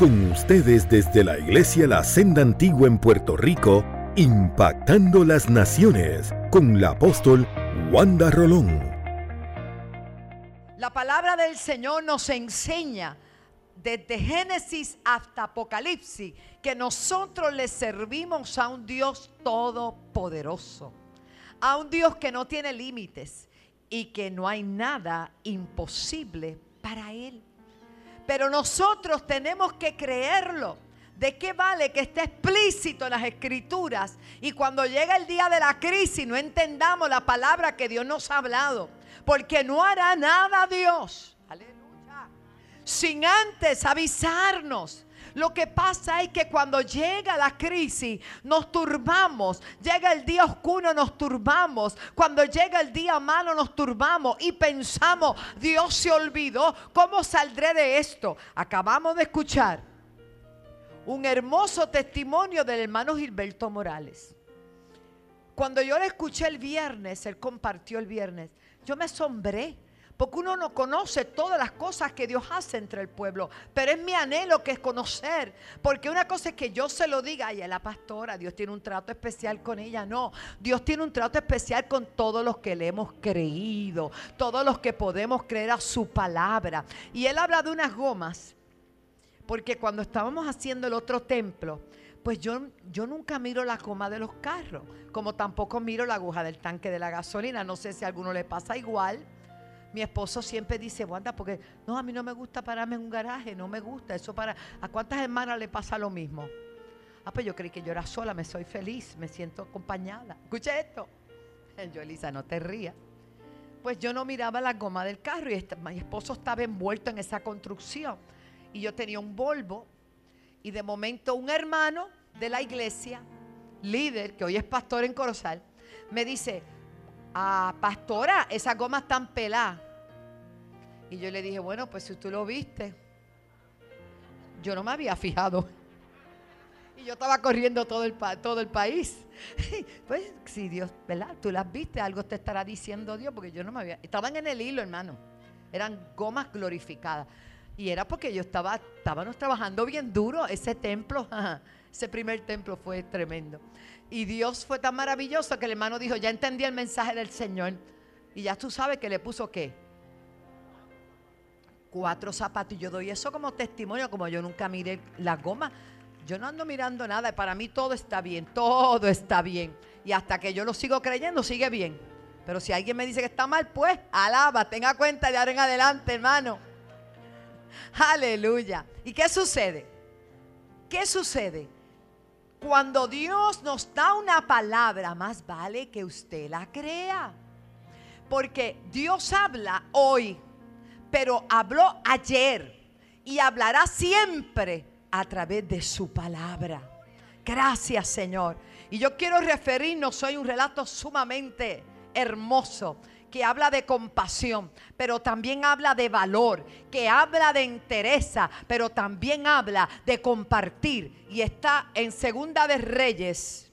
Con ustedes desde la Iglesia La Senda Antigua en Puerto Rico, impactando las naciones con la apóstol Wanda Rolón. La palabra del Señor nos enseña desde Génesis hasta Apocalipsis que nosotros le servimos a un Dios todopoderoso, a un Dios que no tiene límites y que no hay nada imposible para Él. Pero nosotros tenemos que creerlo. ¿De qué vale que esté explícito en las escrituras y cuando llega el día de la crisis no entendamos la palabra que Dios nos ha hablado? Porque no hará nada Dios. Aleluya. Sin antes avisarnos. Lo que pasa es que cuando llega la crisis nos turbamos, llega el día oscuro nos turbamos, cuando llega el día malo nos turbamos y pensamos, Dios se olvidó, ¿cómo saldré de esto? Acabamos de escuchar un hermoso testimonio del hermano Gilberto Morales. Cuando yo le escuché el viernes, él compartió el viernes, yo me asombré porque uno no conoce todas las cosas que Dios hace entre el pueblo. Pero es mi anhelo que es conocer. Porque una cosa es que yo se lo diga, ay, la pastora, Dios tiene un trato especial con ella. No, Dios tiene un trato especial con todos los que le hemos creído, todos los que podemos creer a su palabra. Y él habla de unas gomas. Porque cuando estábamos haciendo el otro templo, pues yo, yo nunca miro la goma de los carros, como tampoco miro la aguja del tanque de la gasolina. No sé si a alguno le pasa igual. Mi esposo siempre dice, Wanda, porque no, a mí no me gusta pararme en un garaje, no me gusta. Eso para. ¿A cuántas hermanas le pasa lo mismo? Ah, pues yo creí que yo era sola, me soy feliz, me siento acompañada. Escucha esto. Yo, Elisa, no te rías. Pues yo no miraba la goma del carro y mi esposo estaba envuelto en esa construcción. Y yo tenía un Volvo y de momento un hermano de la iglesia, líder, que hoy es pastor en Corozal, me dice, ah, pastora, esas gomas están peladas. Y yo le dije, bueno, pues si tú lo viste, yo no me había fijado. Y yo estaba corriendo todo el, todo el país. Pues si Dios, ¿verdad? Tú las viste, algo te estará diciendo Dios, porque yo no me había... Estaban en el hilo, hermano. Eran gomas glorificadas. Y era porque yo estaba, estábamos trabajando bien duro. Ese templo, ese primer templo fue tremendo. Y Dios fue tan maravilloso que el hermano dijo, ya entendí el mensaje del Señor. Y ya tú sabes que le puso qué. Cuatro zapatos. Y yo doy eso como testimonio, como yo nunca miré la goma. Yo no ando mirando nada. Para mí todo está bien. Todo está bien. Y hasta que yo lo sigo creyendo, sigue bien. Pero si alguien me dice que está mal, pues alaba, tenga cuenta de ahora en adelante, hermano. Aleluya. ¿Y qué sucede? ¿Qué sucede? Cuando Dios nos da una palabra, más vale que usted la crea. Porque Dios habla hoy, pero habló ayer y hablará siempre a través de su palabra. Gracias Señor. Y yo quiero referirnos, soy un relato sumamente hermoso que habla de compasión, pero también habla de valor, que habla de entereza, pero también habla de compartir. Y está en Segunda de Reyes,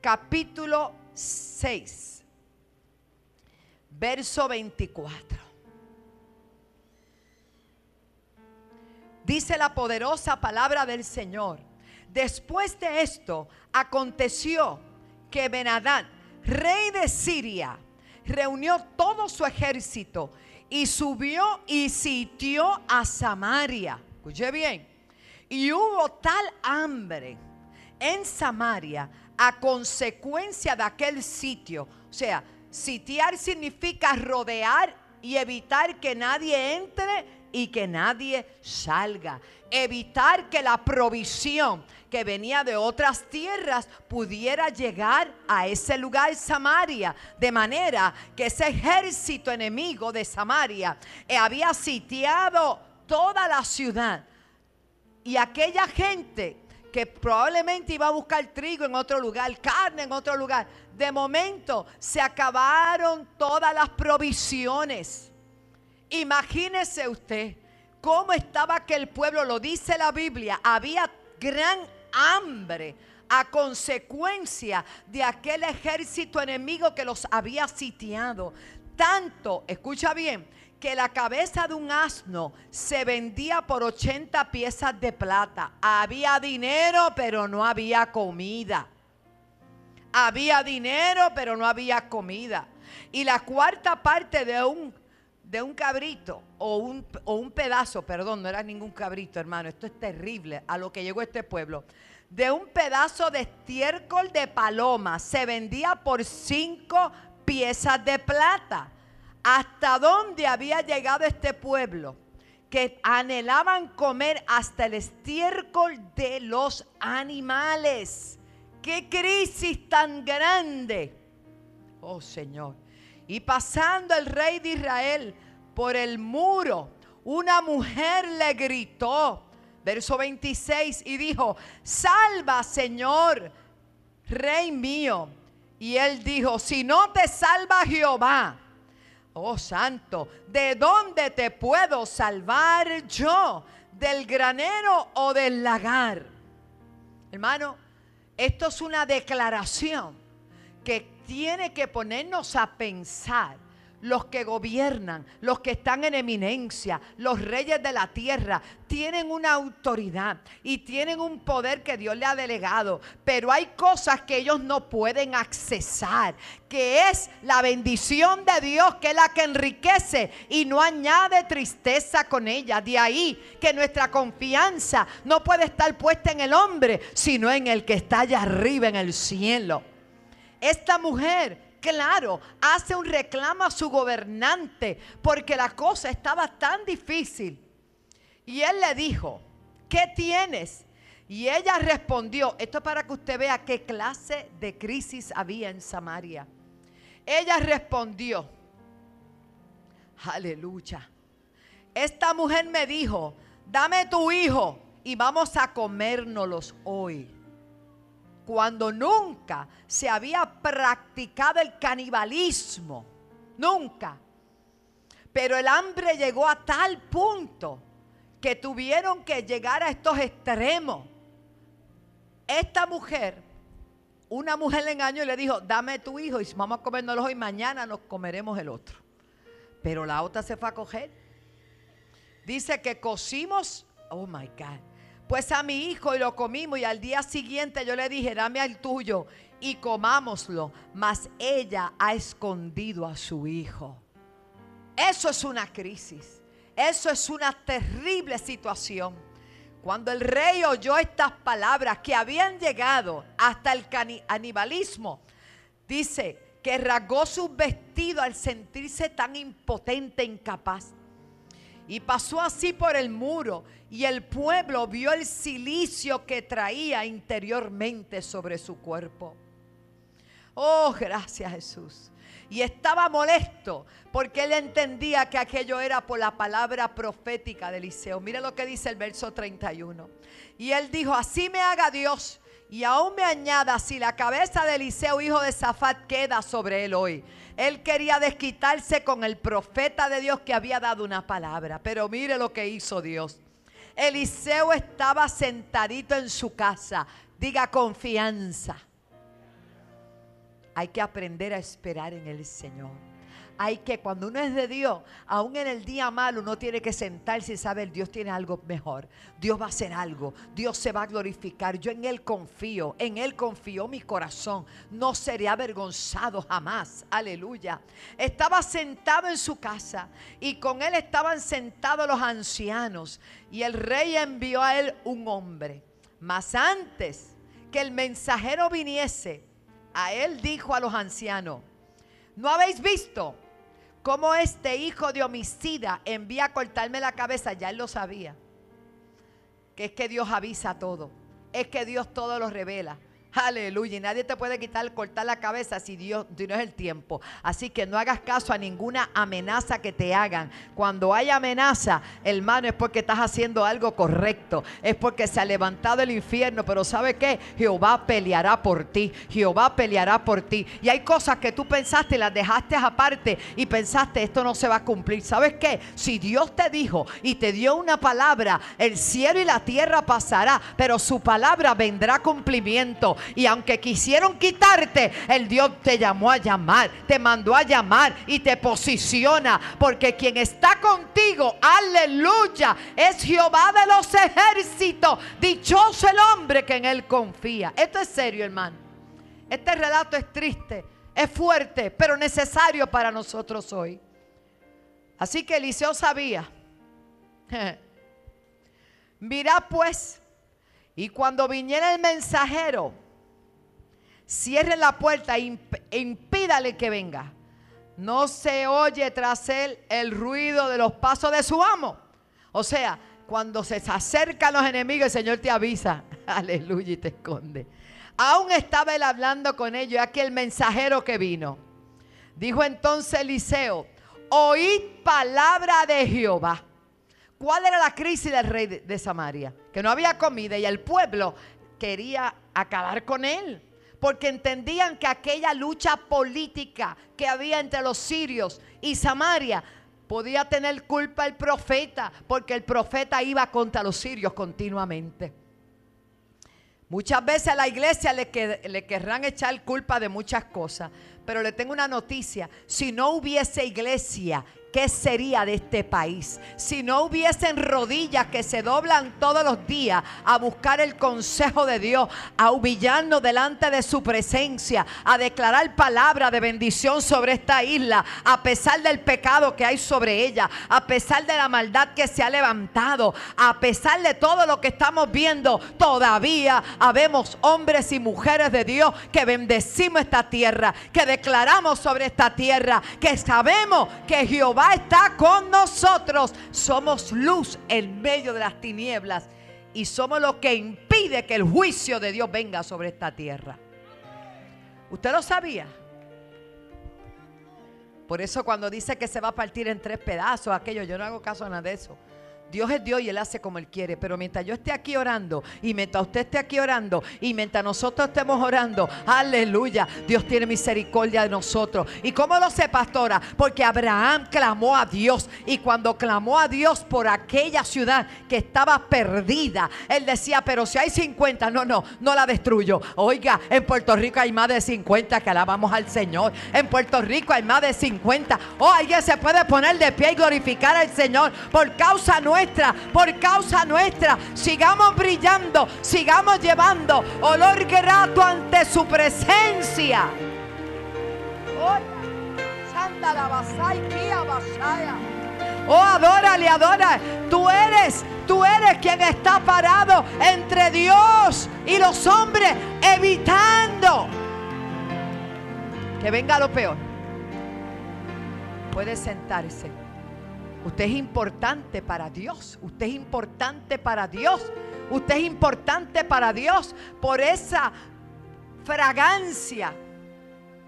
capítulo 6, verso 24. Dice la poderosa palabra del Señor. Después de esto, aconteció que Benadad, rey de Siria, reunió todo su ejército y subió y sitió a Samaria. Escuche bien. Y hubo tal hambre en Samaria a consecuencia de aquel sitio. O sea, sitiar significa rodear y evitar que nadie entre y que nadie salga. Evitar que la provisión que venía de otras tierras pudiera llegar a ese lugar Samaria. De manera que ese ejército enemigo de Samaria eh, había sitiado toda la ciudad. Y aquella gente que probablemente iba a buscar trigo en otro lugar, carne en otro lugar, de momento se acabaron todas las provisiones. Imagínese usted cómo estaba aquel pueblo, lo dice la Biblia, había gran hambre a consecuencia de aquel ejército enemigo que los había sitiado. Tanto, escucha bien, que la cabeza de un asno se vendía por 80 piezas de plata. Había dinero, pero no había comida. Había dinero, pero no había comida. Y la cuarta parte de un, de un cabrito, o un, o un pedazo, perdón, no era ningún cabrito, hermano, esto es terrible a lo que llegó este pueblo. De un pedazo de estiércol de paloma se vendía por cinco piezas de plata. ¿Hasta dónde había llegado este pueblo? Que anhelaban comer hasta el estiércol de los animales. ¡Qué crisis tan grande! Oh Señor. Y pasando el rey de Israel por el muro, una mujer le gritó, verso 26, y dijo, salva Señor, rey mío. Y él dijo, si no te salva Jehová, Oh santo, ¿de dónde te puedo salvar yo? ¿Del granero o del lagar? Hermano, esto es una declaración que tiene que ponernos a pensar los que gobiernan, los que están en eminencia, los reyes de la tierra, tienen una autoridad y tienen un poder que Dios le ha delegado. Pero hay cosas que ellos no pueden accesar, que es la bendición de Dios, que es la que enriquece y no añade tristeza con ella. De ahí que nuestra confianza no puede estar puesta en el hombre, sino en el que está allá arriba en el cielo. Esta mujer claro, hace un reclamo a su gobernante porque la cosa estaba tan difícil. Y él le dijo, ¿qué tienes? Y ella respondió, esto es para que usted vea qué clase de crisis había en Samaria. Ella respondió, aleluya. Esta mujer me dijo, dame tu hijo y vamos a comérnoslos hoy cuando nunca se había practicado el canibalismo. Nunca. Pero el hambre llegó a tal punto que tuvieron que llegar a estos extremos. Esta mujer, una mujer le engañó y le dijo, dame tu hijo y vamos a comérnoslo hoy, mañana nos comeremos el otro. Pero la otra se fue a coger. Dice que cocimos, oh my God, pues a mi hijo y lo comimos y al día siguiente yo le dije, dame al tuyo y comámoslo. Mas ella ha escondido a su hijo. Eso es una crisis. Eso es una terrible situación. Cuando el rey oyó estas palabras que habían llegado hasta el canibalismo, dice que rasgó sus vestidos al sentirse tan impotente e incapaz. Y pasó así por el muro y el pueblo vio el silicio que traía interiormente sobre su cuerpo. Oh, gracias Jesús. Y estaba molesto porque él entendía que aquello era por la palabra profética de Eliseo. Mira lo que dice el verso 31. Y él dijo, así me haga Dios y aún me añada si la cabeza de Eliseo, hijo de Zafat, queda sobre él hoy. Él quería desquitarse con el profeta de Dios que había dado una palabra. Pero mire lo que hizo Dios. Eliseo estaba sentadito en su casa. Diga confianza. Hay que aprender a esperar en el Señor hay que, cuando uno es de Dios, aún en el día malo, uno tiene que sentarse y saber, Dios tiene algo mejor. Dios va a hacer algo. Dios se va a glorificar. Yo en Él confío. En Él confío mi corazón. No seré avergonzado jamás. Aleluya. Estaba sentado en su casa y con Él estaban sentados los ancianos. Y el rey envió a Él un hombre. Mas antes que el mensajero viniese, a Él dijo a los ancianos, ¿no habéis visto? Cómo este hijo de homicida envía a cortarme la cabeza, ya él lo sabía. Que es que Dios avisa todo. Es que Dios todo lo revela. Aleluya. Y nadie te puede quitar, cortar la cabeza si Dios no es el tiempo. Así que no hagas caso a ninguna amenaza que te hagan. Cuando hay amenaza, hermano, es porque estás haciendo algo correcto. Es porque se ha levantado el infierno. Pero ¿sabe qué? Jehová peleará por ti. Jehová peleará por ti. Y hay cosas que tú pensaste las dejaste aparte y pensaste, esto no se va a cumplir. ¿Sabes qué? Si Dios te dijo y te dio una palabra, el cielo y la tierra pasará, pero su palabra vendrá cumplimiento. Y aunque quisieron quitarte, el Dios te llamó a llamar, te mandó a llamar y te posiciona. Porque quien está contigo, aleluya, es Jehová de los ejércitos. Dichoso el hombre que en él confía. Esto es serio, hermano. Este relato es triste, es fuerte, pero necesario para nosotros hoy. Así que Eliseo sabía. Mira pues, y cuando viniera el mensajero, cierre la puerta e, impídale que venga. No se oye tras él el ruido de los pasos de su amo. O sea, cuando se acercan los enemigos, el Señor te avisa. Aleluya y te esconde. Aún estaba él hablando con ellos, aquí el mensajero que vino. Dijo entonces Eliseo, oíd palabra de Jehová. ¿Cuál era la crisis del rey de, Samaria? Que no había comida y el pueblo quería acabar con él. Porque entendían que aquella lucha política que había entre los sirios y Samaria podía tener culpa el profeta, porque el profeta iba contra los sirios continuamente. Muchas veces a la iglesia le, le, querrán echar culpa de muchas cosas, pero le tengo una noticia, si no hubiese iglesia ¿qué sería de este país? Si no hubiesen rodillas que se doblan todos los días a buscar el consejo de Dios, a humillarnos delante de su presencia, a declarar palabra de bendición sobre esta isla, a pesar del pecado que hay sobre ella, a pesar de la maldad que se ha levantado, a pesar de todo lo que estamos viendo, todavía habemos hombres y mujeres de Dios que bendecimos esta tierra, que declaramos sobre esta tierra, que sabemos que Jehová está con nosotros. Somos luz en medio de las tinieblas y somos lo que impide que el juicio de Dios venga sobre esta tierra. ¿Usted lo sabía? Por eso cuando dice que se va a partir en tres pedazos, aquello, yo no hago caso a nada de eso. Dios es Dios y Él hace como Él quiere. Pero mientras yo esté aquí orando y mientras usted esté aquí orando y mientras nosotros estemos orando, aleluya, Dios tiene misericordia de nosotros. ¿Y cómo lo sé, pastora? Porque Abraham clamó a Dios y cuando clamó a Dios por aquella ciudad que estaba perdida, Él decía, pero si hay 50, no, no, no la destruyo. Oiga, en Puerto Rico hay más de 50 que alabamos al Señor. En Puerto Rico hay más de 50. Oh, alguien se puede poner de pie y glorificar al Señor por causa nuestra por causa nuestra. Sigamos brillando, sigamos llevando olor grato ante su presencia. Oh, adórale, adora. Tú eres, tú eres quien está parado entre Dios y los hombres, evitando que venga lo peor. Puede sentarse. Usted es importante para Dios. Usted es importante para Dios. Usted es importante para Dios por esa fragancia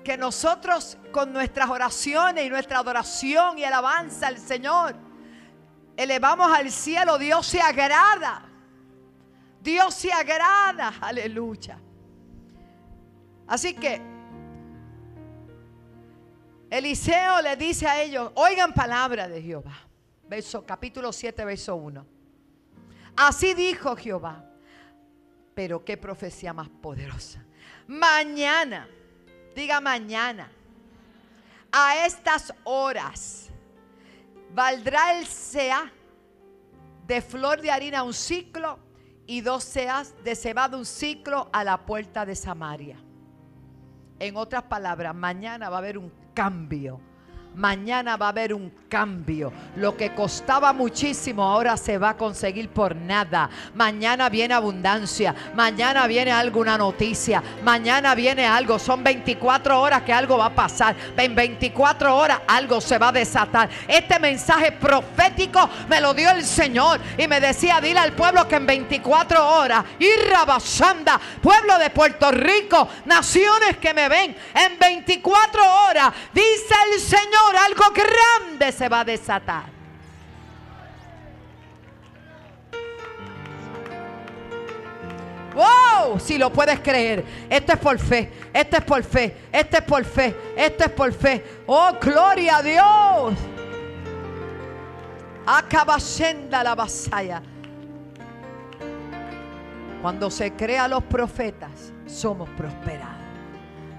que nosotros con nuestras oraciones y nuestra adoración y alabanza al Señor elevamos al cielo. Dios se agrada. Dios se agrada. Aleluya. Así que Eliseo le dice a ellos, oigan palabra de Jehová. Verso, capítulo 7, verso 1. Así dijo Jehová. Pero qué profecía más poderosa. Mañana, diga mañana, a estas horas, valdrá el sea de flor de harina un ciclo y dos seas de cebada un ciclo a la puerta de Samaria. En otras palabras, mañana va a haber un cambio Mañana va a haber un cambio. Lo que costaba muchísimo ahora se va a conseguir por nada. Mañana viene abundancia. Mañana viene alguna noticia. Mañana viene algo. Son 24 horas que algo va a pasar. En 24 horas algo se va a desatar. Este mensaje profético me lo dio el Señor. Y me decía, dile al pueblo que en 24 horas, Irrabashanda, pueblo de Puerto Rico, naciones que me ven, en 24 horas, dice el Señor algo grande se va a desatar. Wow, si lo puedes creer. Esto es por fe, esto es por fe, esto es por fe, esto es por fe. Oh, gloria a Dios. Acaba la vasalla. Cuando se crea los profetas, somos prosperados.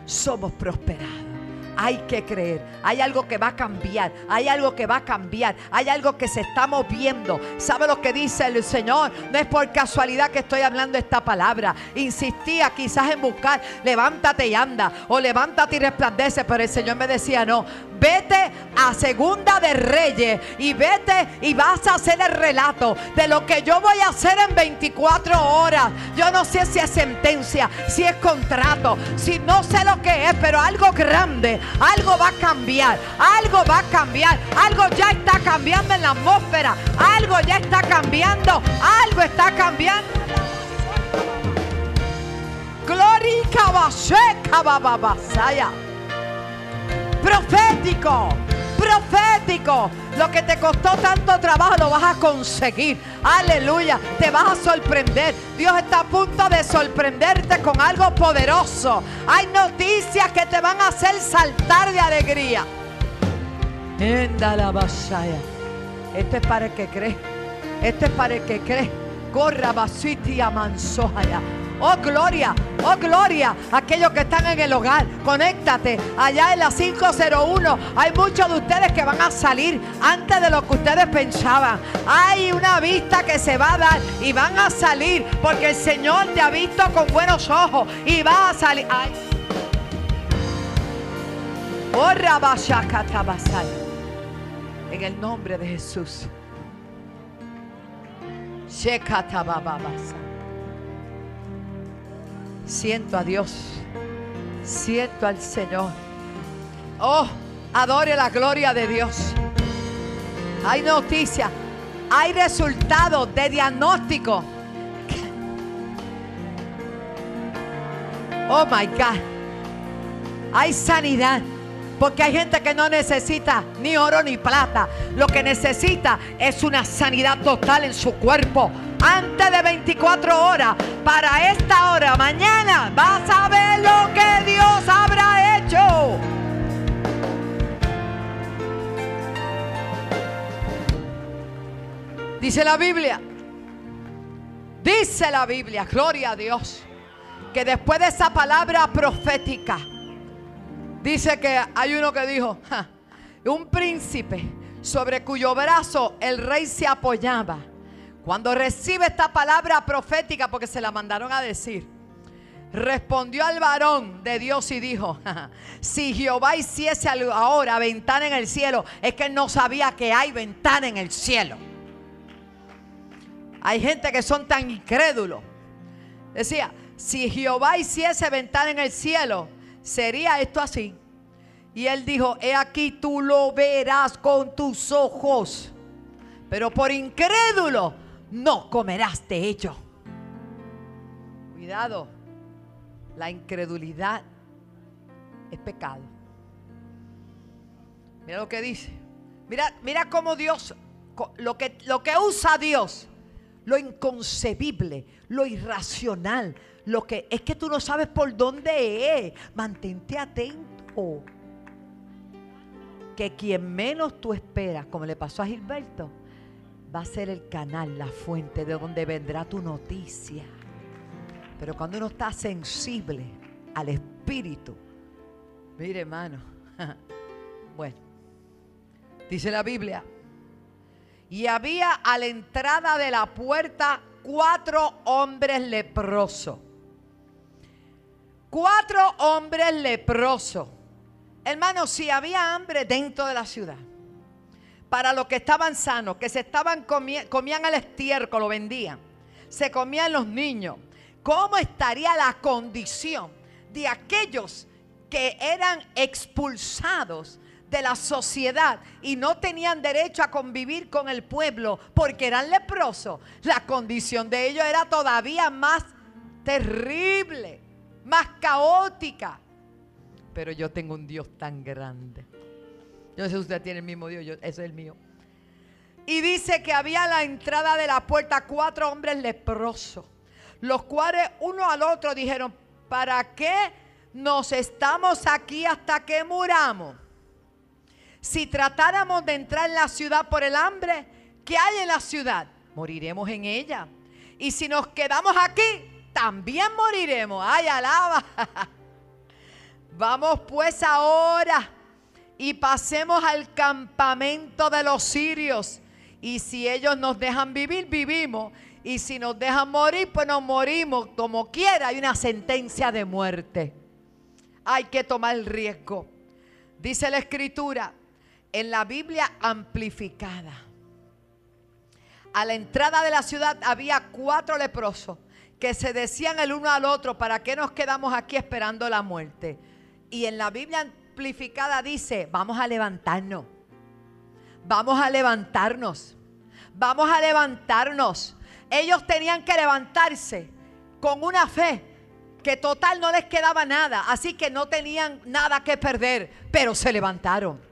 Somos prosperados. Hay que creer. Hay algo que va a cambiar. Hay algo que va a cambiar. Hay algo que se está moviendo. ¿Sabe lo que dice el Señor? No es por casualidad que estoy hablando esta palabra. Insistía quizás en buscar, levántate y anda. O levántate y resplandece. Pero el Señor me decía, no. Vete a Segunda de Reyes y vete y vas a hacer el relato de lo que yo voy a hacer en 24 horas. Yo no sé si es sentencia, si es contrato, si no sé lo que es, pero algo grande algo va a cambiar, algo va a cambiar, algo ya está cambiando en la atmósfera, algo ya está cambiando, algo está cambiando. Gloria Profético profético. Lo que te costó tanto trabajo lo vas a conseguir. Aleluya. Te vas a sorprender. Dios está a punto de sorprenderte con algo poderoso. Hay noticias que te van a hacer saltar de alegría. la Esto es para el que cree. Esto es para el que cree. Corra basitia mansoya. Oh, gloria, oh, gloria. Aquellos que están en el hogar, conéctate. Allá en la 501 hay muchos de ustedes que van a salir antes de lo que ustedes pensaban. Hay una vista que se va a dar y van a salir porque el Señor te ha visto con buenos ojos y va a salir. Ay. Oh, en el nombre de Jesús. Shekatababasa. Siento a Dios. Siento al Señor. Oh, adore la gloria de Dios. Hay noticias. Hay resultados de diagnóstico. Oh my God. Hay sanidad. Porque hay gente que no necesita ni oro ni plata. Lo que necesita es una sanidad total en su cuerpo antes de 24 horas, para esta hora, mañana, vas a ver lo que Dios habrá hecho. Dice la Biblia, dice la Biblia, gloria a Dios, que después de esa palabra profética, dice que hay uno que dijo, un príncipe sobre cuyo brazo el rey se apoyaba cuando recibe esta palabra profética, porque se la mandaron a decir, respondió al varón de Dios y dijo, si Jehová hiciese ahora ventana en el cielo, es que él no sabía que hay ventana en el cielo. Hay gente que son tan incrédulos. Decía, si Jehová hiciese ventana en el cielo, sería esto así. Y él dijo, he aquí tú lo verás con tus ojos. Pero por incrédulo no comerás de ello. Cuidado, la incredulidad es pecado. Mira lo que dice. Mira, mira cómo Dios, lo que, lo que usa Dios, lo inconcebible, lo irracional, lo que es que tú no sabes por dónde es. Mantente atento. Que quien menos tú esperas, como le pasó a Gilberto, va a ser el canal, la fuente de donde vendrá tu noticia. Pero cuando uno está sensible al Espíritu, mire hermano, bueno, dice la Biblia, y había a la entrada de la puerta cuatro hombres leprosos. Cuatro hombres leprosos. Hermano, si había hambre dentro de la ciudad, para los que estaban sanos, que se estaban comían el estiércol, lo vendían, se comían los niños. ¿Cómo estaría la condición de aquellos que eran expulsados de la sociedad y no tenían derecho a convivir con el pueblo porque eran leprosos? La condición de ellos era todavía más terrible, más caótica. Pero yo tengo un Dios tan grande no sé si usted tiene el mismo Dios, yo, ese es el mío. Y dice que había a la entrada de la puerta cuatro hombres leprosos, los cuales uno al otro dijeron, ¿para qué nos estamos aquí hasta que muramos? Si tratáramos de entrar en la ciudad por el hambre, ¿qué hay en la ciudad? Moriremos en ella. Y si nos quedamos aquí, también moriremos. Ay, alaba. Vamos pues ahora y pasemos al campamento de los sirios. Y si ellos nos dejan vivir, vivimos. Y si nos dejan morir, pues nos morimos. Como quiera, hay una sentencia de muerte. Hay que tomar el riesgo. Dice la escritura en la Biblia amplificada. A la entrada de la ciudad había cuatro leprosos que se decían el uno al otro, ¿para qué nos quedamos aquí esperando la muerte? Y en la Biblia dice, vamos a levantarnos, vamos a levantarnos, vamos a levantarnos. Ellos tenían que levantarse con una fe que total no les quedaba nada, así que no tenían nada que perder, pero se levantaron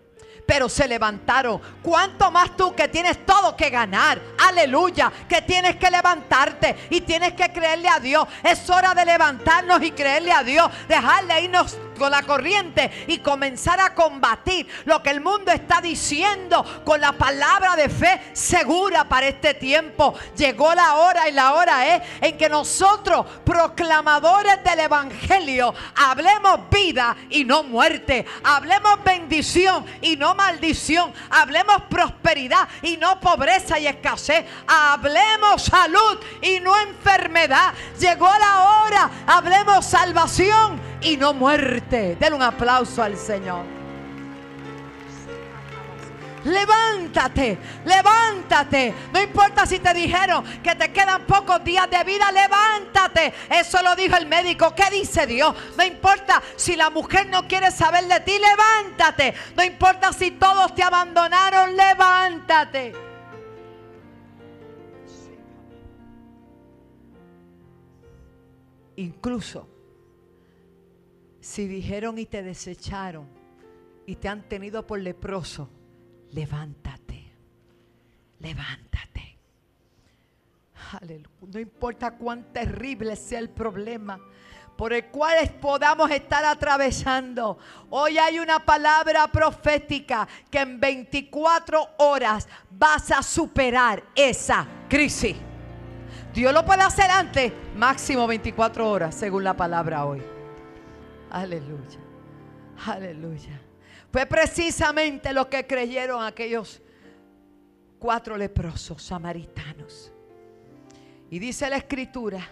pero se levantaron. ¿Cuánto más tú que tienes todo que ganar? Aleluya, que tienes que levantarte y tienes que creerle a Dios. Es hora de levantarnos y creerle a Dios, dejarle irnos con la corriente y comenzar a combatir lo que el mundo está diciendo con la palabra de fe segura para este tiempo. Llegó la hora y la hora es en que nosotros, proclamadores del Evangelio, hablemos vida y no muerte, hablemos bendición y no maldición, hablemos prosperidad y no pobreza y escasez, hablemos salud y no enfermedad. Llegó la hora, hablemos salvación y no muerte. Den un aplauso al Señor. Levántate, levántate. No importa si te dijeron que te quedan pocos días de vida, levántate. Eso lo dijo el médico. ¿Qué dice Dios? No importa si la mujer no quiere saber de ti, levántate. No importa si todos te abandonaron, levántate. Incluso si dijeron y te desecharon y te han tenido por leproso, levántate, levántate. No importa cuán terrible sea el problema por el cual podamos estar atravesando. Hoy hay una palabra profética que en 24 horas vas a superar esa crisis. Dios lo puede hacer antes, máximo 24 horas, según la palabra hoy. Aleluya. Aleluya. Fue precisamente lo que creyeron aquellos cuatro leprosos samaritanos. Y dice la escritura,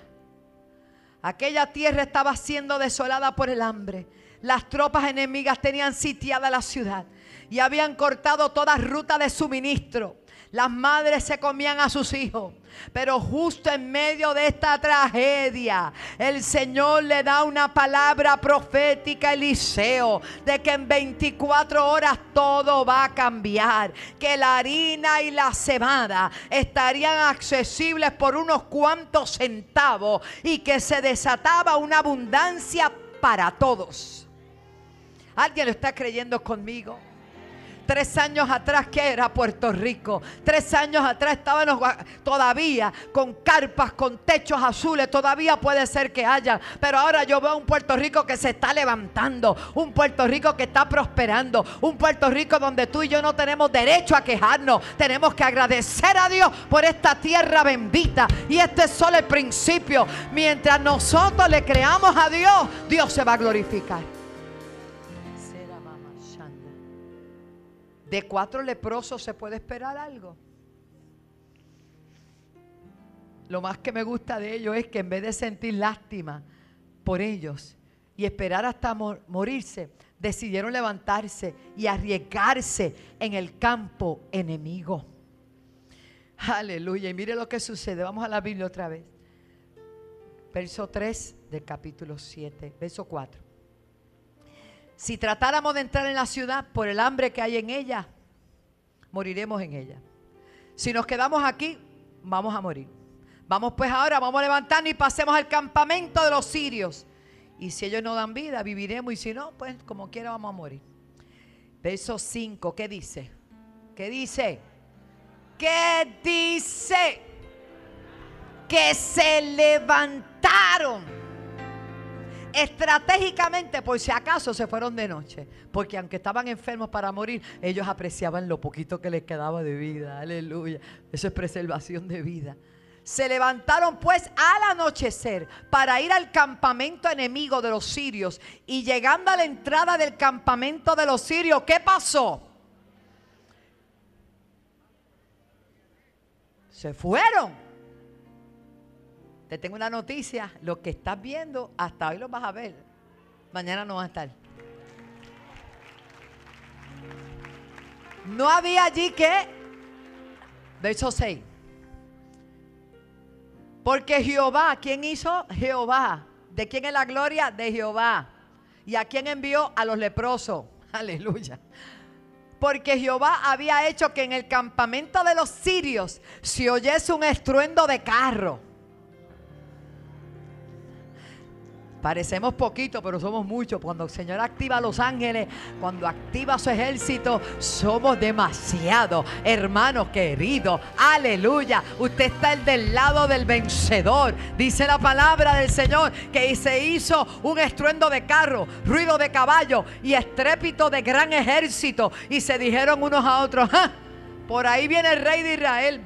aquella tierra estaba siendo desolada por el hambre. Las tropas enemigas tenían sitiada la ciudad y habían cortado toda ruta de suministro. Las madres se comían a sus hijos. Pero justo en medio de esta tragedia, el Señor le da una palabra profética a Eliseo de que en 24 horas todo va a cambiar, que la harina y la cebada estarían accesibles por unos cuantos centavos y que se desataba una abundancia para todos. ¿Alguien lo está creyendo conmigo? Tres años atrás, ¿qué era Puerto Rico? Tres años atrás estábamos todavía con carpas, con techos azules. Todavía puede ser que haya. Pero ahora yo veo un Puerto Rico que se está levantando. Un Puerto Rico que está prosperando. Un Puerto Rico donde tú y yo no tenemos derecho a quejarnos. Tenemos que agradecer a Dios por esta tierra bendita. Y este es solo el principio. Mientras nosotros le creamos a Dios, Dios se va a glorificar. De cuatro leprosos se puede esperar algo. Lo más que me gusta de ellos es que en vez de sentir lástima por ellos y esperar hasta morirse, decidieron levantarse y arriesgarse en el campo enemigo. Aleluya. Y mire lo que sucede. Vamos a la Biblia otra vez. Verso 3 del capítulo 7. Verso 4. Si tratáramos de entrar en la ciudad por el hambre que hay en ella, moriremos en ella. Si nos quedamos aquí, vamos a morir. Vamos pues ahora, vamos a levantarnos y pasemos al campamento de los sirios. Y si ellos no dan vida, viviremos. Y si no, pues como quiera vamos a morir. Verso 5, ¿qué dice? ¿Qué dice? ¿Qué dice? Que se levantaron Estratégicamente, por si acaso, se fueron de noche. Porque aunque estaban enfermos para morir, ellos apreciaban lo poquito que les quedaba de vida. Aleluya. Eso es preservación de vida. Se levantaron pues al anochecer para ir al campamento enemigo de los sirios. Y llegando a la entrada del campamento de los sirios, ¿qué pasó? Se fueron. Te tengo una noticia, lo que estás viendo, hasta hoy lo vas a ver. Mañana no va a estar. No había allí que, verso 6. Porque Jehová, ¿quién hizo? Jehová. ¿De quién es la gloria? De Jehová. ¿Y a quién envió? A los leprosos. Aleluya. Porque Jehová había hecho que en el campamento de los sirios se oyese un estruendo de carro Parecemos poquito, pero somos muchos. Cuando el Señor activa a los ángeles, cuando activa su ejército, somos demasiado. Hermanos queridos, aleluya. Usted está el del lado del vencedor. Dice la palabra del Señor que se hizo un estruendo de carro, ruido de caballo y estrépito de gran ejército. Y se dijeron unos a otros, por ahí viene el rey de Israel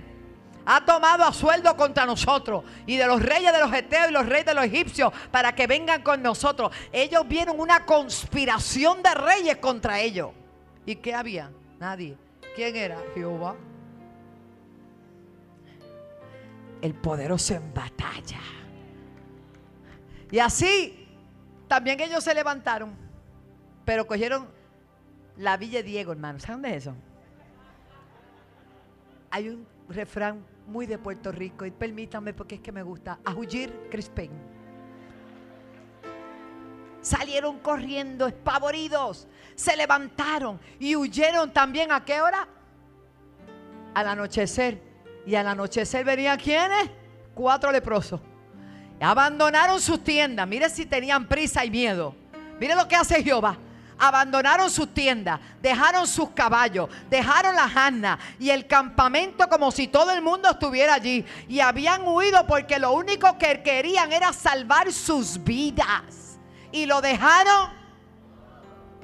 ha tomado a sueldo contra nosotros y de los reyes de los eteos y los reyes de los egipcios para que vengan con nosotros. Ellos vieron una conspiración de reyes contra ellos. ¿Y qué había? Nadie. ¿Quién era? Jehová. El poderoso en batalla. Y así también ellos se levantaron, pero cogieron la Villa Diego, hermano. ¿Saben dónde es eso? Hay un refrán muy de Puerto Rico y permítanme porque es que me gusta, Ajullir Crispén. Salieron corriendo, espavoridos, se levantaron y huyeron también a qué hora? Al anochecer. Y al anochecer venían quiénes? Cuatro leprosos. Abandonaron sus tiendas. Mire si tenían prisa y miedo. Mire lo que hace Jehová abandonaron sus tiendas, dejaron sus caballos, dejaron las asnas y el campamento como si todo el mundo estuviera allí. Y habían huido porque lo único que querían era salvar sus vidas. Y lo dejaron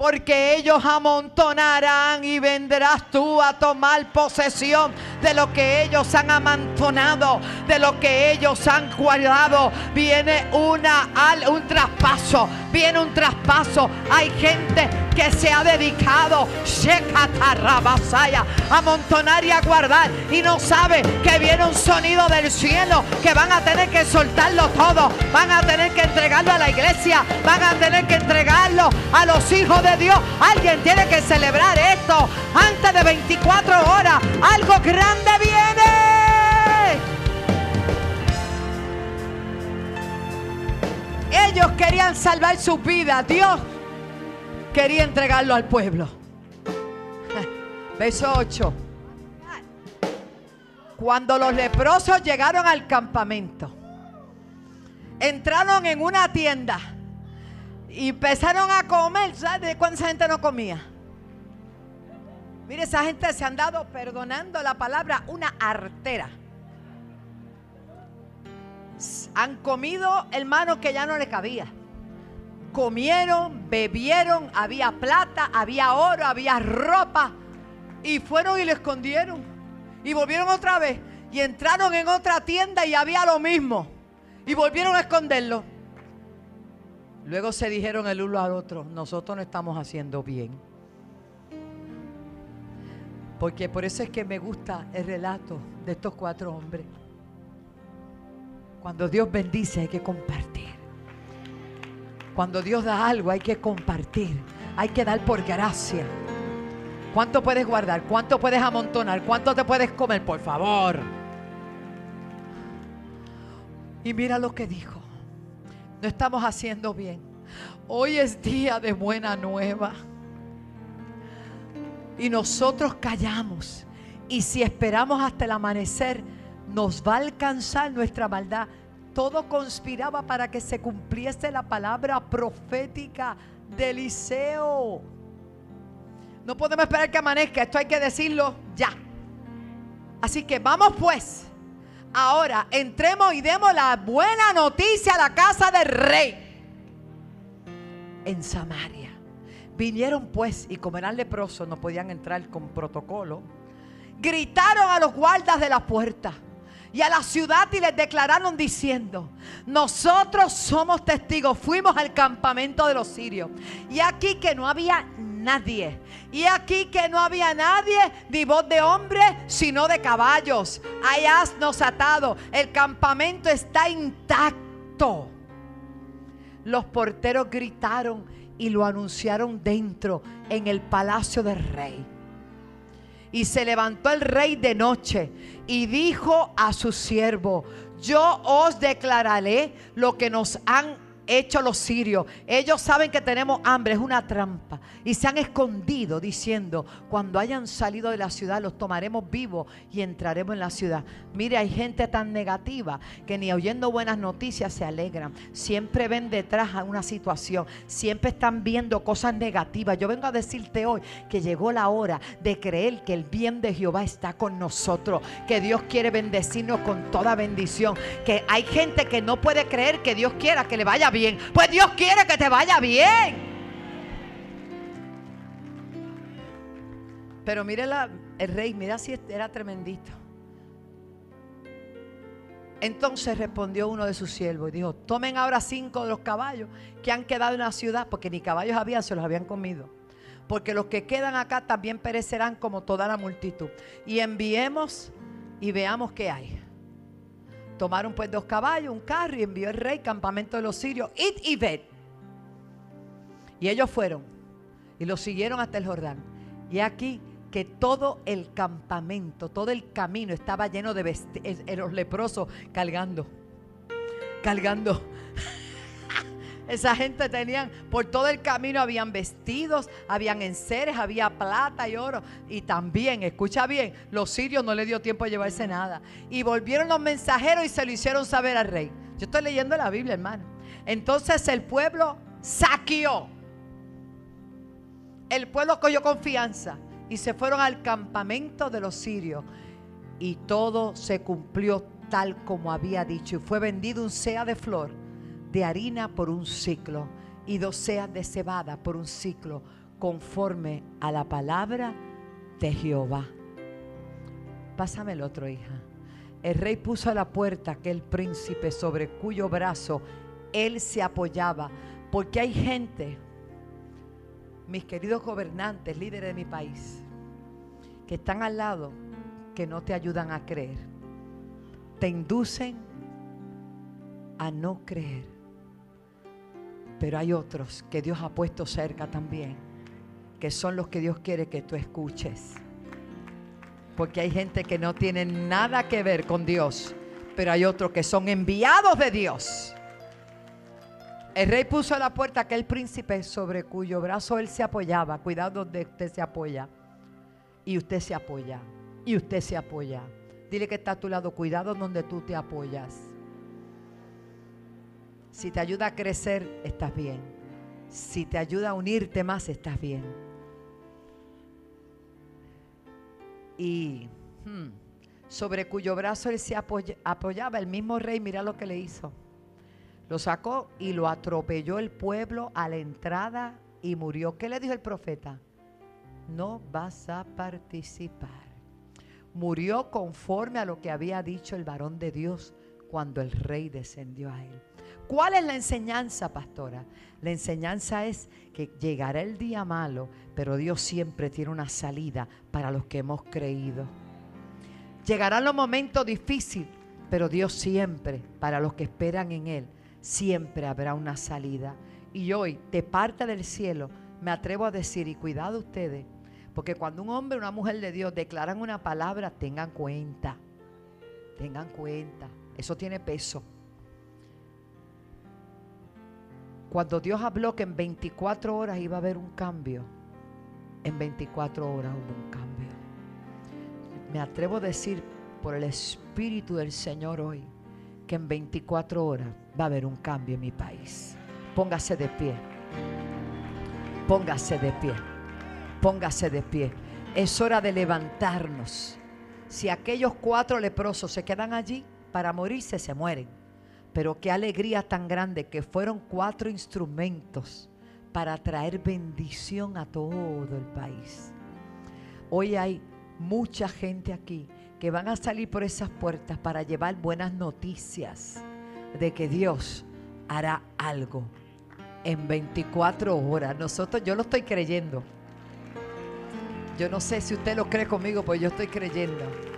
porque ellos amontonarán y vendrás tú a tomar posesión de lo que ellos han amontonado, de lo que ellos han guardado. Viene una, un traspaso, viene un traspaso. Hay gente que se ha dedicado a amontonar y a guardar y no sabe que viene un sonido del cielo que van a tener que soltarlo todo, van a tener que entregarlo a la iglesia, van a tener que entregarlo a los hijos de Dios. Alguien tiene que celebrar esto antes de 24 horas. Algo grande viene. Ellos querían salvar su vida. Dios quería entregarlo al pueblo. Verso 8. Cuando los leprosos llegaron al campamento, entraron en una tienda y empezaron a comer. ¿Sabes cuánta gente no comía? Mire, esa gente se han dado, perdonando la palabra, una artera. Han comido, hermano, que ya no le cabía comieron, bebieron, había plata, había oro, había ropa. Y fueron y lo escondieron. Y volvieron otra vez. Y entraron en otra tienda y había lo mismo. Y volvieron a esconderlo. Luego se dijeron el uno al otro, nosotros no estamos haciendo bien. Porque por eso es que me gusta el relato de estos cuatro hombres. Cuando Dios bendice hay que compartir. Cuando Dios da algo hay que compartir. Hay que dar por gracia. ¿Cuánto puedes guardar? ¿Cuánto puedes amontonar? ¿Cuánto te puedes comer? Por favor. Y mira lo que dijo. No estamos haciendo bien. Hoy es día de buena nueva. Y nosotros callamos. Y si esperamos hasta el amanecer, nos va a alcanzar nuestra maldad todo conspiraba para que se cumpliese la palabra profética de Eliseo. No podemos esperar que amanezca, esto hay que decirlo ya. Así que vamos pues. Ahora entremos y demos la buena noticia a la casa del rey en Samaria. Vinieron pues y como eran leprosos no podían entrar con protocolo. Gritaron a los guardas de la puerta y a la ciudad y les declararon diciendo, nosotros somos testigos, fuimos al campamento de los sirios. Y aquí que no había nadie. Y aquí que no había nadie, ni voz de hombre, sino de caballos. Hay asnos atados. El campamento está intacto. Los porteros gritaron y lo anunciaron dentro, en el palacio del rey. Y se levantó el rey de noche y dijo a su siervo, yo os declararé lo que nos han hecho los sirios. Ellos saben que tenemos hambre, es una trampa. Y se han escondido diciendo, cuando hayan salido de la ciudad los tomaremos vivos y entraremos en la ciudad. Mire, hay gente tan negativa que ni oyendo buenas noticias se alegran. Siempre ven detrás a una situación. Siempre están viendo cosas negativas. Yo vengo a decirte hoy que llegó la hora de creer que el bien de Jehová está con nosotros. Que Dios quiere bendecirnos con toda bendición. Que hay gente que no puede creer que Dios quiera que le vaya bien. Pues Dios quiere que te vaya bien. Pero mire el rey, mira si era tremendito. Entonces respondió uno de sus siervos y dijo, tomen ahora cinco de los caballos que han quedado en la ciudad, porque ni caballos habían, se los habían comido. Porque los que quedan acá también perecerán como toda la multitud. Y enviemos y veamos qué hay. Tomaron pues dos caballos, un carro y envió el rey campamento de los sirios, id y ved. Y ellos fueron y lo siguieron hasta el Jordán. Y aquí que todo el campamento, todo el camino estaba lleno de los leprosos cargando, cargando. Esa gente tenían, por todo el camino habían vestidos, habían enseres, había plata y oro. Y también, escucha bien, los sirios no le dio tiempo a llevarse nada. Y volvieron los mensajeros y se lo hicieron saber al rey. Yo estoy leyendo la Biblia, hermano. Entonces el pueblo saqueó. El pueblo cogió confianza y se fueron al campamento de los sirios. Y todo se cumplió tal como había dicho. Y fue vendido un sea de flor de harina por un ciclo y dos de cebada por un ciclo, conforme a la palabra de Jehová. Pásame el otro, hija. El rey puso a la puerta aquel príncipe sobre cuyo brazo él se apoyaba, porque hay gente, mis queridos gobernantes, líderes de mi país, que están al lado que no te ayudan a creer. Te inducen a no creer. Pero hay otros que Dios ha puesto cerca también, que son los que Dios quiere que tú escuches. Porque hay gente que no tiene nada que ver con Dios, pero hay otros que son enviados de Dios. El rey puso a la puerta aquel príncipe sobre cuyo brazo él se apoyaba. Cuidado donde usted se apoya y usted se apoya. Y usted se apoya. Dile que está a tu lado, cuidado donde tú te apoyas. Si te ayuda a crecer, estás bien. Si te ayuda a unirte más, estás bien. Y hmm, sobre cuyo brazo él se apoyaba, el mismo rey, mira lo que le hizo. Lo sacó y lo atropelló el pueblo a la entrada y murió. ¿Qué le dijo el profeta? no vas a participar. Murió conforme a lo que había dicho el varón de Dios cuando el rey descendió a él. ¿Cuál es la enseñanza, pastora? La enseñanza es que llegará el día malo, pero Dios siempre tiene una salida para los que hemos creído. Llegarán los momentos difíciles, pero Dios siempre, para los que esperan en Él, siempre habrá una salida. Y hoy, de parte del cielo, me atrevo a decir, y cuidado ustedes, porque cuando un hombre o una mujer de Dios declaran una palabra, tengan cuenta. Tengan cuenta. Eso tiene peso. Cuando Dios habló que en 24 horas iba a haber un cambio, en 24 horas hubo un cambio. Me atrevo a decir por el Espíritu del Señor hoy que en 24 horas va a haber un cambio en mi país. Póngase de pie. Póngase de pie. Póngase de pie. Es hora de levantarnos. Si aquellos cuatro leprosos se quedan allí para morirse, se mueren. Pero qué alegría tan grande que fueron cuatro instrumentos para traer bendición a todo el país. Hoy hay mucha gente aquí que van a salir por esas puertas para llevar buenas noticias de que Dios hará algo en 24 horas. Nosotros, yo lo estoy creyendo. Yo no sé si usted lo cree conmigo, pues yo estoy creyendo.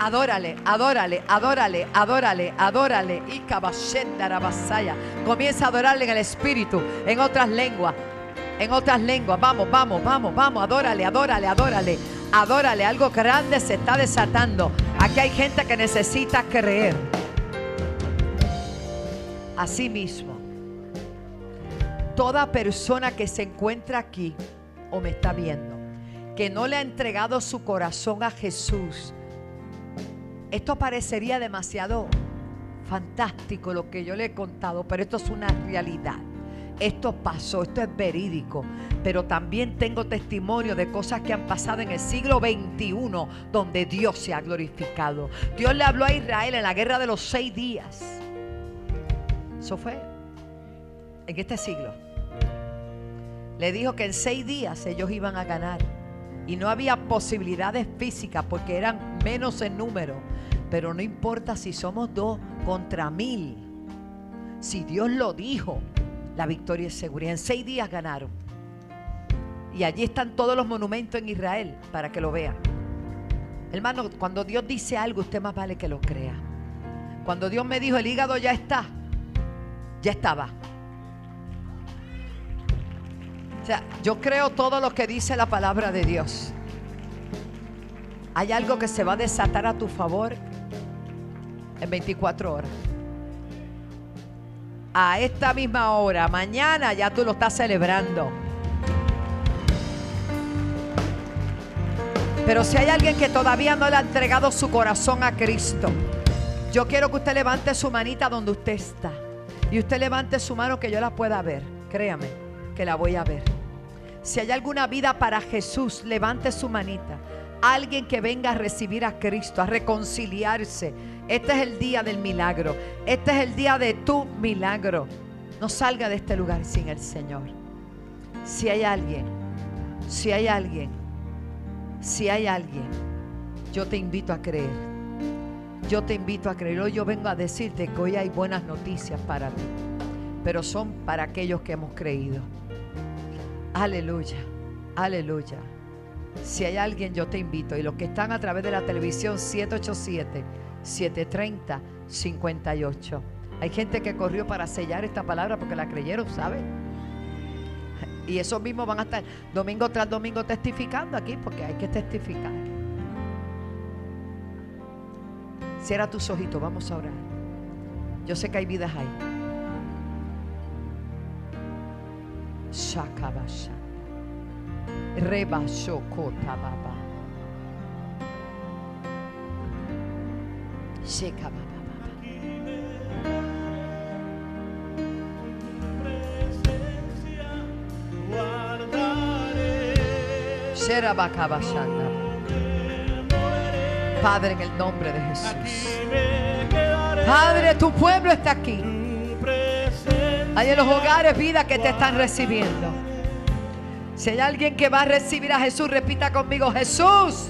Adórale, adórale, adórale, adórale, adórale. Y basaya. Comienza a adorarle en el espíritu, en otras lenguas, en otras lenguas. Vamos, vamos, vamos, vamos. Adórale, adórale, adórale. Adórale. Algo grande se está desatando. Aquí hay gente que necesita creer. Así mismo, toda persona que se encuentra aquí o me está viendo, que no le ha entregado su corazón a Jesús, esto parecería demasiado fantástico lo que yo le he contado, pero esto es una realidad. Esto pasó, esto es verídico, pero también tengo testimonio de cosas que han pasado en el siglo XXI donde Dios se ha glorificado. Dios le habló a Israel en la guerra de los seis días. Eso fue en este siglo. Le dijo que en seis días ellos iban a ganar y no había posibilidades físicas porque eran menos en número. Pero no importa si somos dos contra mil. Si Dios lo dijo, la victoria es segura. En seis días ganaron. Y allí están todos los monumentos en Israel para que lo vean. Hermano, cuando Dios dice algo, usted más vale que lo crea. Cuando Dios me dijo, el hígado ya está, ya estaba. Yo creo todo lo que dice la palabra de Dios. Hay algo que se va a desatar a tu favor en 24 horas. A esta misma hora, mañana ya tú lo estás celebrando. Pero si hay alguien que todavía no le ha entregado su corazón a Cristo, yo quiero que usted levante su manita donde usted está. Y usted levante su mano que yo la pueda ver. Créame que la voy a ver. Si hay alguna vida para Jesús, levante su manita. Alguien que venga a recibir a Cristo, a reconciliarse. Este es el día del milagro. Este es el día de tu milagro. No salga de este lugar sin el Señor. Si hay alguien, si hay alguien, si hay alguien, yo te invito a creer yo te invito a creer. Hoy yo vengo a decirte que hoy hay buenas noticias para ti, pero son para aquellos que hemos creído. Aleluya, aleluya. Si hay alguien, yo te invito. Y los que están a través de la televisión 787-730-58. Hay gente que corrió para sellar esta palabra porque la creyeron, ¿sabes? Y esos mismos van a estar domingo tras domingo testificando aquí porque hay que testificar. Cierra tus ojitos, vamos a orar. Yo sé que hay vidas ahí. Shakabasha. Reba Shokota Baba. Sheka Baba. Sherabakabashanda. Padre, en el nombre de Jesús. Padre, tu pueblo está aquí. Hay en los hogares vida que te están recibiendo. Si hay alguien que va a recibir a Jesús, repita conmigo, Jesús,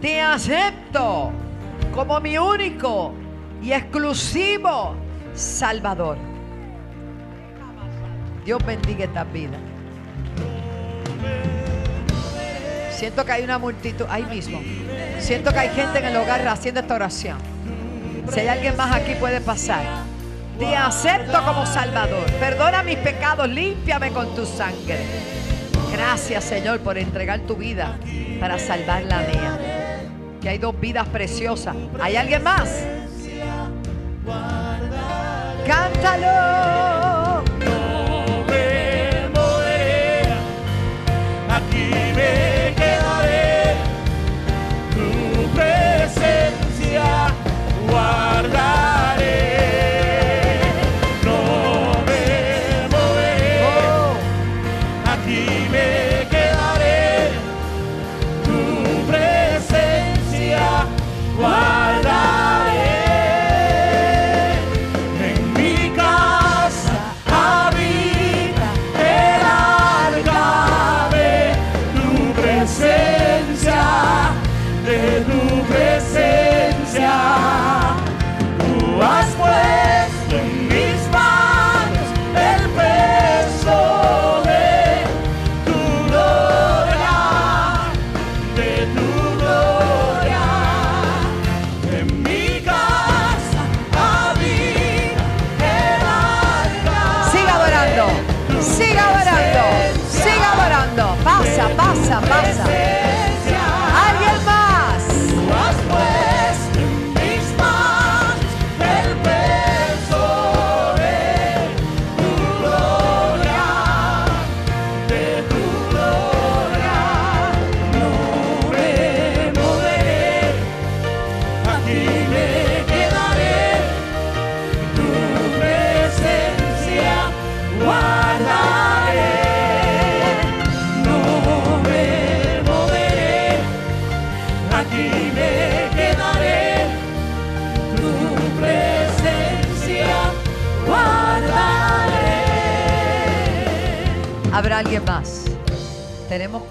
te acepto como mi único y exclusivo Salvador. Dios bendiga esta vida. Siento que hay una multitud ahí mismo. Siento que hay gente en el hogar haciendo esta oración. Si hay alguien más aquí puede pasar. Te acepto como Salvador. Perdona mis pecados, límpiame con tu sangre. Gracias Señor por entregar tu vida para salvar la mía. Que hay dos vidas preciosas. ¿Hay alguien más? Cántalo.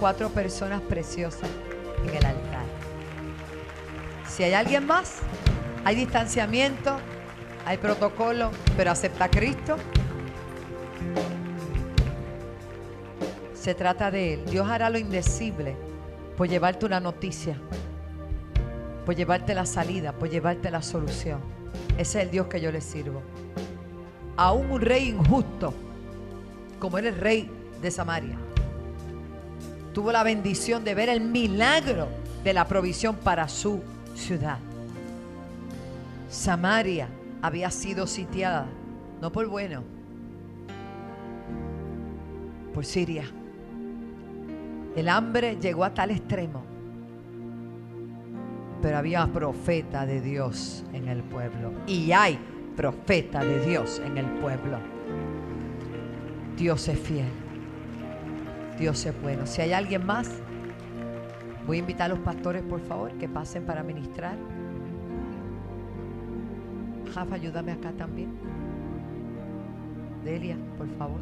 Cuatro personas preciosas en el altar. Si hay alguien más, hay distanciamiento, hay protocolo, pero acepta a Cristo. Se trata de Él. Dios hará lo indecible por llevarte una noticia, por llevarte la salida, por llevarte la solución. Ese es el Dios que yo le sirvo. Aún un rey injusto, como era el rey de Samaria, tuvo la bendición de ver el milagro de la provisión para su ciudad. Samaria había sido sitiada, no por bueno, por Siria. El hambre llegó a tal extremo, pero había profeta de Dios en el pueblo. Y hay profeta de Dios en el pueblo. Dios es fiel. Dios es bueno. Si hay alguien más, voy a invitar a los pastores, por favor, que pasen para ministrar. Jafa, ayúdame acá también. Delia, por favor.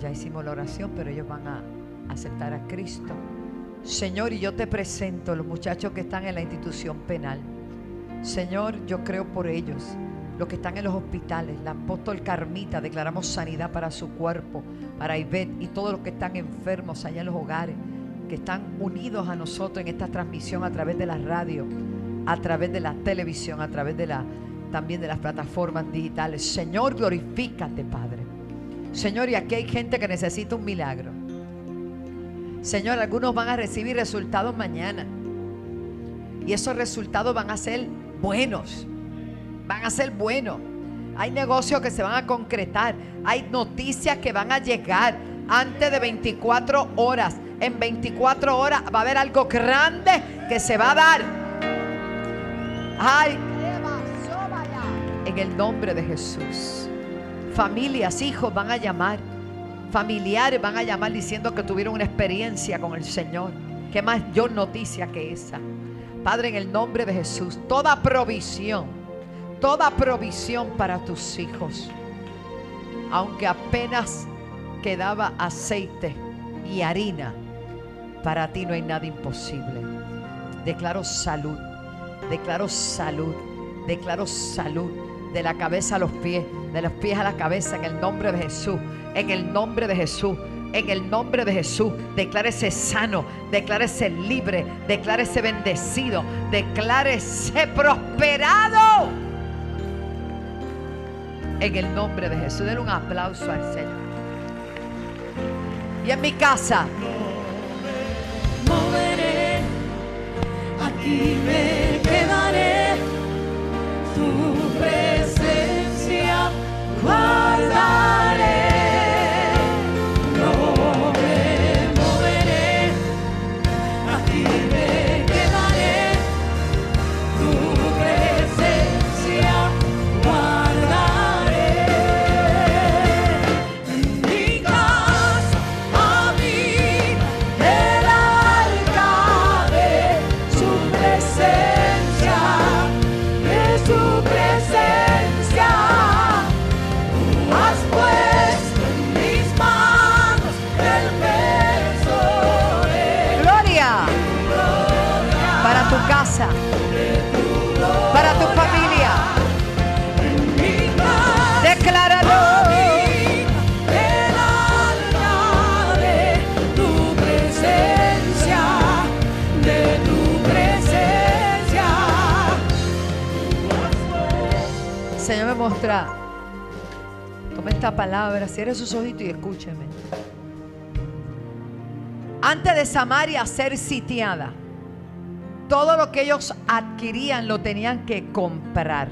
Ya hicimos la oración, pero ellos van a aceptar a Cristo. Señor, y yo te presento los muchachos que están en la institución penal. Señor, yo creo por ellos, los que están en los hospitales. La apóstol Carmita, declaramos sanidad para su cuerpo, para Ivette y todos los que están enfermos allá en los hogares, que están unidos a nosotros en esta transmisión a través de la radio, a través de la televisión, a través de la también de las plataformas digitales. Señor, glorifícate, Padre. Señor, y aquí hay gente que necesita un milagro. Señor, algunos van a recibir resultados mañana. Y esos resultados van a ser buenos. Van a ser buenos. Hay negocios que se van a concretar. Hay noticias que van a llegar antes de 24 horas. En 24 horas va a haber algo grande que se va a dar. Ay, en el nombre de Jesús. Familias, hijos van a llamar. Familiares van a llamar diciendo que tuvieron una experiencia con el Señor. ¿Qué más yo noticia que esa? Padre, en el nombre de Jesús, toda provisión, toda provisión para tus hijos. Aunque apenas quedaba aceite y harina, para ti no hay nada imposible. Declaro salud, declaro salud, declaro salud de la cabeza a los pies, de los pies a la cabeza, en el nombre de Jesús, en el nombre de Jesús. En el nombre de Jesús, declárese sano, declárese libre, declárese bendecido, declárese prosperado. En el nombre de Jesús, denle un aplauso al Señor. Y en mi casa, moveré, aquí me quedaré, tu presencia guardaré. Señor me muestra. Toma esta palabra, cierre sus ojitos y escúcheme. antes de Samaria ser sitiada, todo lo que ellos adquirían lo tenían que comprar.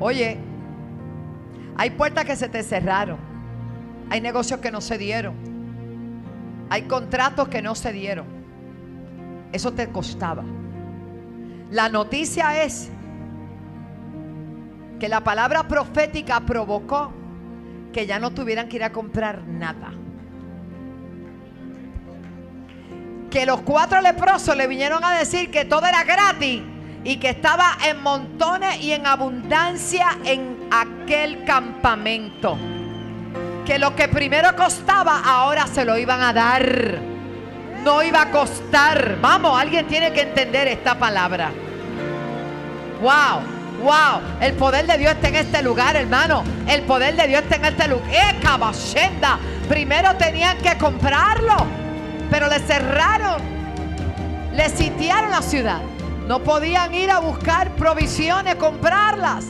Oye, hay puertas que se te cerraron. Hay negocios que no se dieron. Hay contratos que no se dieron. Eso te costaba. La noticia es que la palabra profética provocó que ya no tuvieran que ir a comprar nada. Que los cuatro leprosos le vinieron a decir que todo era gratis y que estaba en montones y en abundancia en aquel campamento. Que lo que primero costaba ahora se lo iban a dar. No iba a costar. Vamos, alguien tiene que entender esta palabra. Wow, wow. El poder de Dios está en este lugar, hermano. El poder de Dios está en este lugar. ¡Eh, caballenda! Primero tenían que comprarlo, pero le cerraron. Le sitiaron la ciudad. No podían ir a buscar provisiones, comprarlas.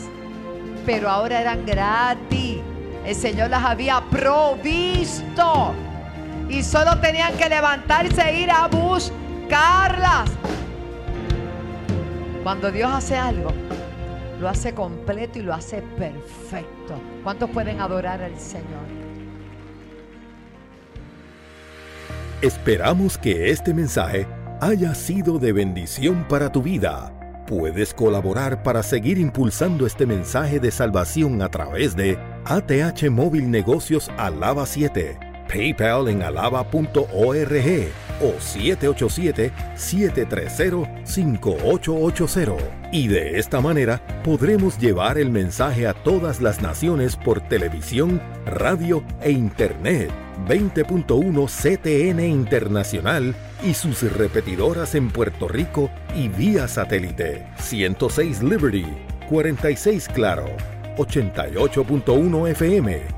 Pero ahora eran gratis. El Señor las había provisto. Y solo tenían que levantarse e ir a buscarlas. Cuando Dios hace algo, lo hace completo y lo hace perfecto. ¿Cuántos pueden adorar al Señor? Esperamos que este mensaje haya sido de bendición para tu vida. Puedes colaborar para seguir impulsando este mensaje de salvación a través de ATH Móvil Negocios Alaba 7, PayPal en alaba.org o 787-730-5880. Y de esta manera podremos llevar el mensaje a todas las naciones por televisión, radio e internet. 20.1 CTN Internacional y sus repetidoras en Puerto Rico y vía satélite. 106 Liberty, 46 Claro, 88.1 FM,